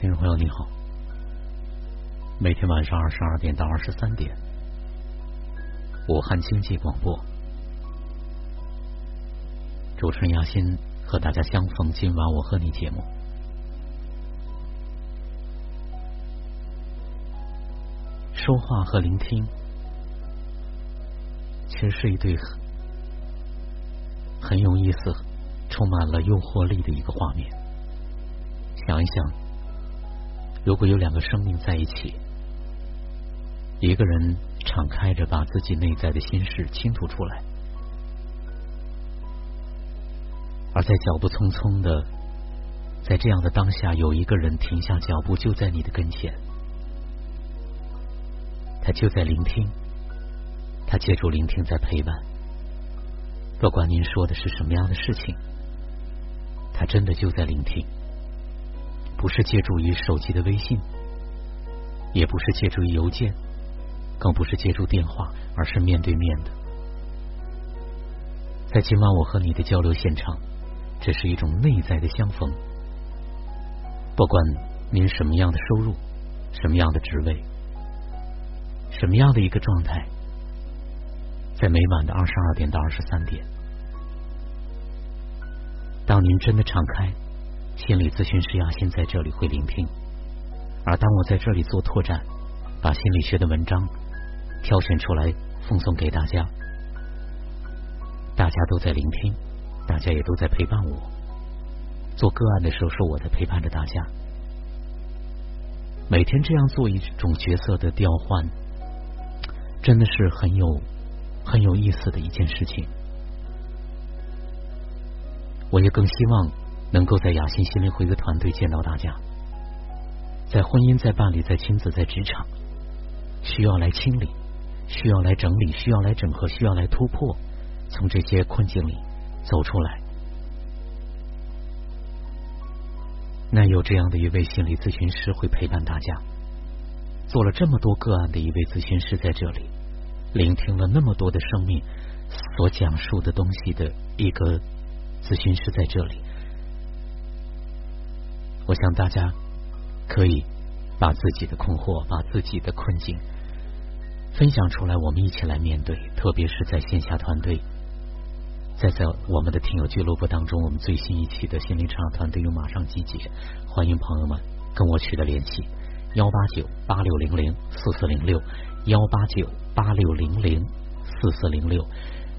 听众朋友你好，每天晚上二十二点到二十三点，武汉经济广播，主持人亚欣和大家相逢。今晚我和你节目，说话和聆听，其实是一对很有意思、充满了诱惑力的一个画面。想一想，如果有两个生命在一起，一个人敞开着把自己内在的心事倾吐出来，而在脚步匆匆的，在这样的当下，有一个人停下脚步，就在你的跟前，他就在聆听，他借助聆听在陪伴，不管您说的是什么样的事情，他真的就在聆听。不是借助于手机的微信，也不是借助于邮件，更不是借助电话，而是面对面的。在今晚我和你的交流现场，这是一种内在的相逢。不管您什么样的收入，什么样的职位，什么样的一个状态，在每晚的二十二点到二十三点，当您真的敞开。心理咨询师亚欣在这里会聆听，而当我在这里做拓展，把心理学的文章挑选出来奉送给大家，大家都在聆听，大家也都在陪伴我。做个案的时候，是我在陪伴着大家。每天这样做一种角色的调换，真的是很有很有意思的一件事情。我也更希望。能够在雅欣心灵回归团队见到大家，在婚姻、在伴侣、在亲子、在职场，需要来清理，需要来整理，需要来整合，需要来突破，从这些困境里走出来。那有这样的一位心理咨询师会陪伴大家，做了这么多个案的一位咨询师在这里，聆听了那么多的生命所讲述的东西的一个咨询师在这里。我想大家可以把自己的困惑、把自己的困境分享出来，我们一起来面对。特别是在线下团队，在在我们的听友俱乐部当中，我们最新一期的心灵成长团队又马上集结，欢迎朋友们跟我取得联系：幺八九八六零零四四零六，幺八九八六零零四四零六。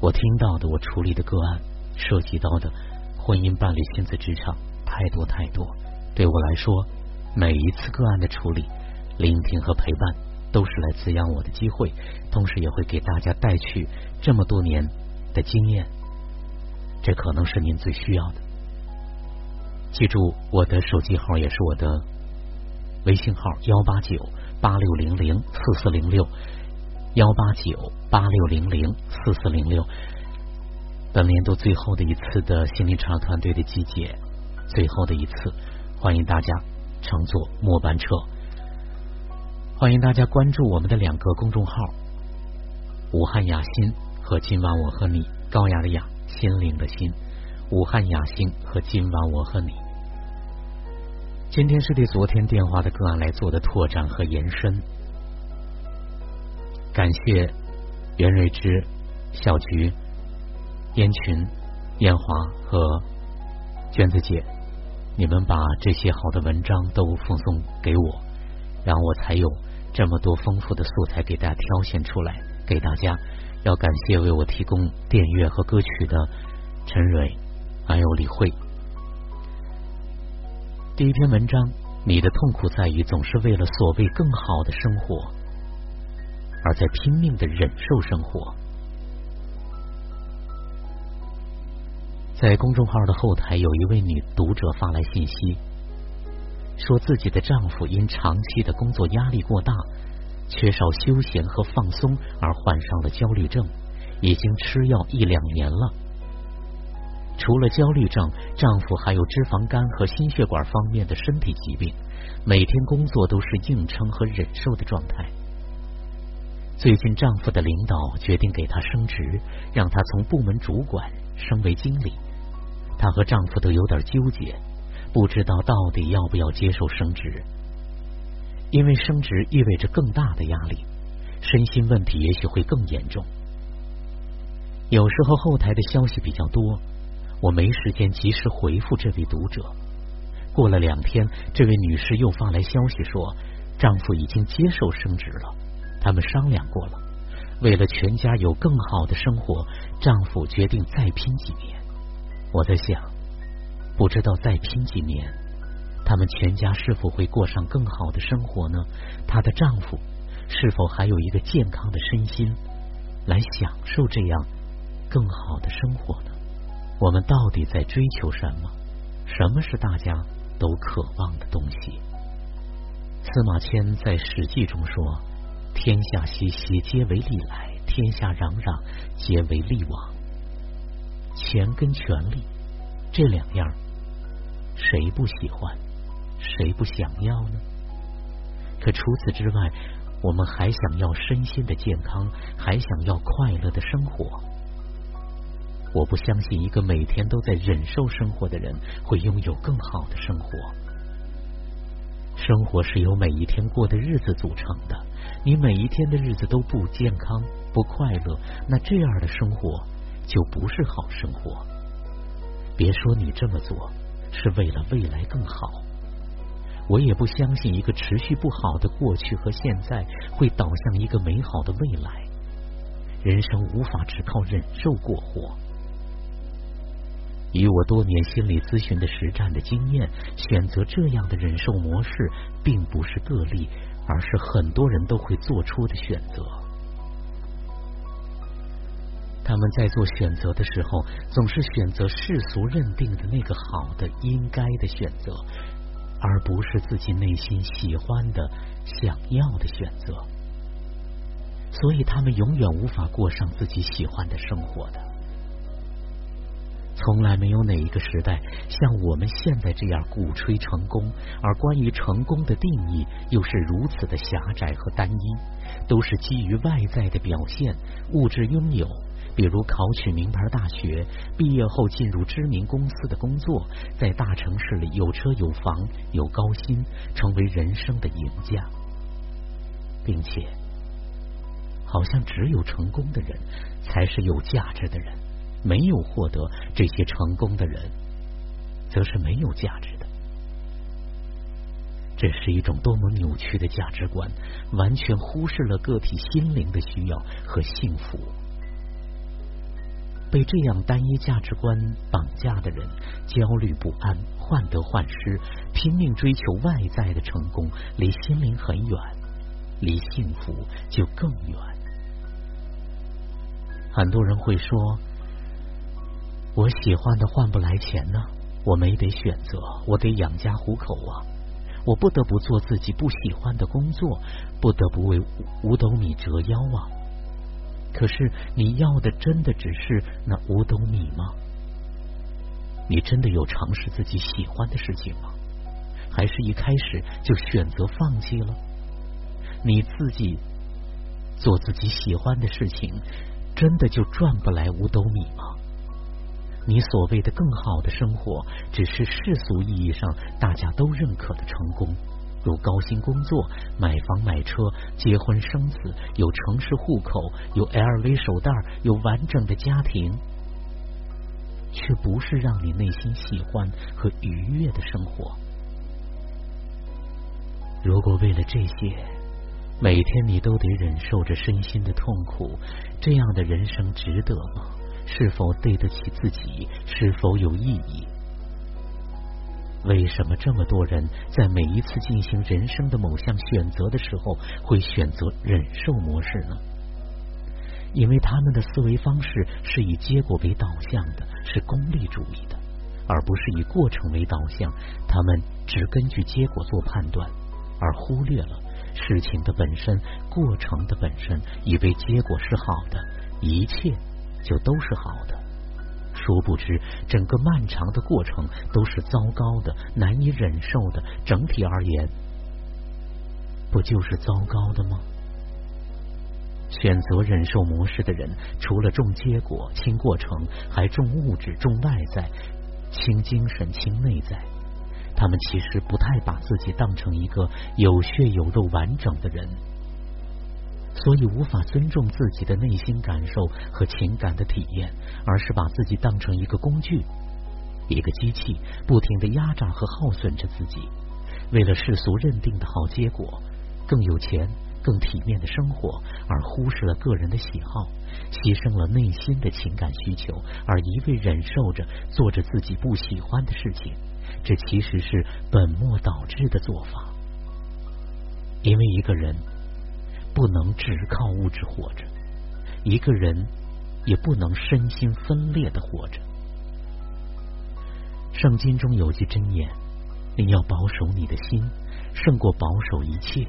我听到的，我处理的个案，涉及到的婚姻、伴侣、亲子、职场，太多太多。对我来说，每一次个案的处理、聆听和陪伴，都是来滋养我的机会，同时也会给大家带去这么多年的经验。这可能是您最需要的。记住我的手机号，也是我的微信号：幺八九八六零零四四零六，幺八九八六零零四四零六。本年度最后的一次的心灵成长团队的集结，最后的一次。欢迎大家乘坐末班车。欢迎大家关注我们的两个公众号：武汉雅欣和今晚我和你。高雅的雅，心灵的心。武汉雅欣和今晚我和你。今天是对昨天电话的个案来做的拓展和延伸。感谢袁瑞芝、小菊、燕群、燕华和娟子姐。你们把这些好的文章都奉送给我，然后我才有这么多丰富的素材给大家挑选出来给大家。要感谢为我提供电乐和歌曲的陈蕊，还有李慧。第一篇文章，你的痛苦在于总是为了所谓更好的生活，而在拼命的忍受生活。在公众号的后台，有一位女读者发来信息，说自己的丈夫因长期的工作压力过大，缺少休闲和放松，而患上了焦虑症，已经吃药一两年了。除了焦虑症，丈夫还有脂肪肝和心血管方面的身体疾病，每天工作都是硬撑和忍受的状态。最近，丈夫的领导决定给他升职，让他从部门主管升为经理。她和丈夫都有点纠结，不知道到底要不要接受升职，因为升职意味着更大的压力，身心问题也许会更严重。有时候后台的消息比较多，我没时间及时回复这位读者。过了两天，这位女士又发来消息说，丈夫已经接受升职了，他们商量过了，为了全家有更好的生活，丈夫决定再拼几年。我在想，不知道再拼几年，他们全家是否会过上更好的生活呢？她的丈夫是否还有一个健康的身心来享受这样更好的生活呢？我们到底在追求什么？什么是大家？都渴望的东西。司马迁在《史记》中说：“天下熙熙，皆为利来；天下攘攘，皆为利往。”钱跟权力这两样，谁不喜欢？谁不想要呢？可除此之外，我们还想要身心的健康，还想要快乐的生活。我不相信一个每天都在忍受生活的人会拥有更好的生活。生活是由每一天过的日子组成的，你每一天的日子都不健康、不快乐，那这样的生活就不是好生活。别说你这么做是为了未来更好，我也不相信一个持续不好的过去和现在会导向一个美好的未来。人生无法只靠忍受过活。以我多年心理咨询的实战的经验，选择这样的忍受模式，并不是个例，而是很多人都会做出的选择。他们在做选择的时候，总是选择世俗认定的那个好的、应该的选择，而不是自己内心喜欢的、想要的选择。所以，他们永远无法过上自己喜欢的生活的。从来没有哪一个时代像我们现在这样鼓吹成功，而关于成功的定义又是如此的狭窄和单一，都是基于外在的表现、物质拥有，比如考取名牌大学，毕业后进入知名公司的工作，在大城市里有车有房有高薪，成为人生的赢家，并且好像只有成功的人才是有价值的人。没有获得这些成功的人，则是没有价值的。这是一种多么扭曲的价值观，完全忽视了个体心灵的需要和幸福。被这样单一价值观绑架的人，焦虑不安，患得患失，拼命追求外在的成功，离心灵很远，离幸福就更远。很多人会说。我喜欢的换不来钱呢，我没得选择，我得养家糊口啊！我不得不做自己不喜欢的工作，不得不为五斗米折腰啊！可是你要的真的只是那五斗米吗？你真的有尝试自己喜欢的事情吗？还是一开始就选择放弃了？你自己做自己喜欢的事情，真的就赚不来五斗米吗？你所谓的更好的生活，只是世俗意义上大家都认可的成功，有高薪工作、买房买车、结婚生子、有城市户口、有 LV 手袋、有完整的家庭，却不是让你内心喜欢和愉悦的生活。如果为了这些，每天你都得忍受着身心的痛苦，这样的人生值得吗？是否对得起自己？是否有意义？为什么这么多人在每一次进行人生的某项选择的时候，会选择忍受模式呢？因为他们的思维方式是以结果为导向的，是功利主义的，而不是以过程为导向。他们只根据结果做判断，而忽略了事情的本身、过程的本身，以为结果是好的，一切。就都是好的，殊不知整个漫长的过程都是糟糕的、难以忍受的。整体而言，不就是糟糕的吗？选择忍受模式的人，除了重结果、轻过程，还重物质、重外在、轻精神、轻内在。他们其实不太把自己当成一个有血有肉完整的人，所以无法尊重自己的内心感受和情感的体验，而是把自己当成一个工具，一个机器，不停的压榨和耗损着自己，为了世俗认定的好结果，更有钱。更体面的生活，而忽视了个人的喜好，牺牲了内心的情感需求，而一味忍受着做着自己不喜欢的事情，这其实是本末倒置的做法。因为一个人不能只靠物质活着，一个人也不能身心分裂的活着。圣经中有句箴言：“你要保守你的心，胜过保守一切。”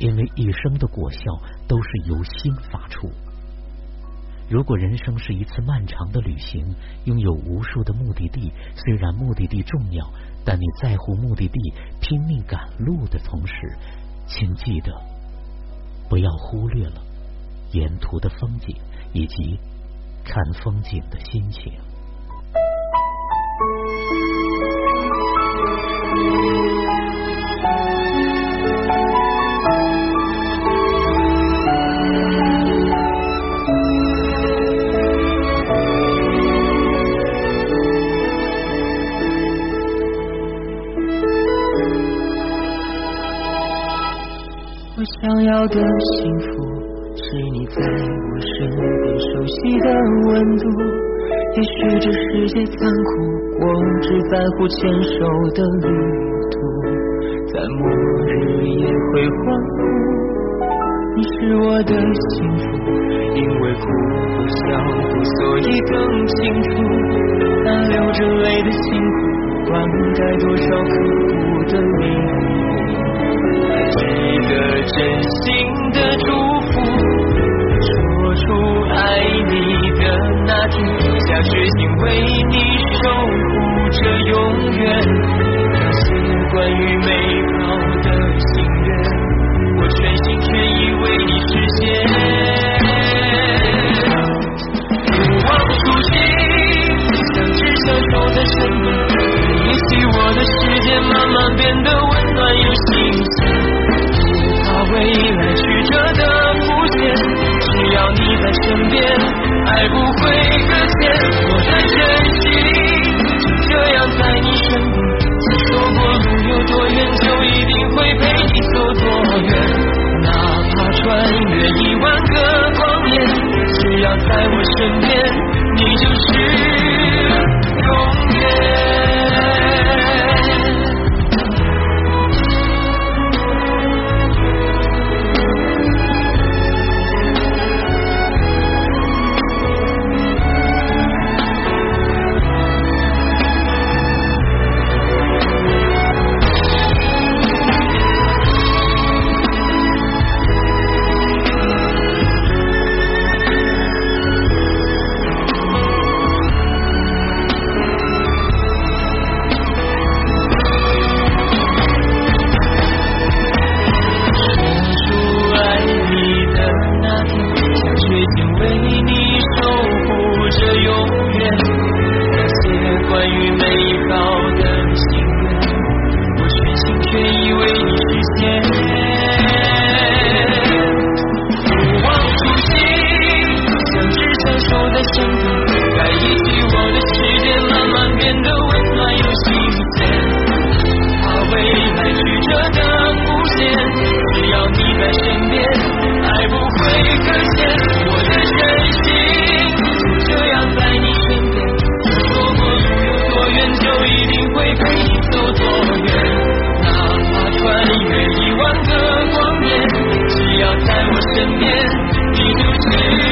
因为一生的果效都是由心发出。如果人生是一次漫长的旅行，拥有无数的目的地，虽然目的地重要，但你在乎目的地，拼命赶路的同时，请记得不要忽略了沿途的风景以及看风景的心情。我想要的幸福是你在我身边熟悉的温度。也许这世界残酷，我只在乎牵手的旅途，在末日也会欢呼。你是我的幸福，因为哭和笑过，所以更清楚。那流着泪的辛苦，灌溉多少刻骨的领关于美好的心愿，我全心全意为你实现。不忘初心，像只小手在身边，一起我的世界慢慢变得温暖又新鲜。不怕未来曲折的浮现，只要你在身边，爱不会搁浅。在我身边，你就是。身边。你就是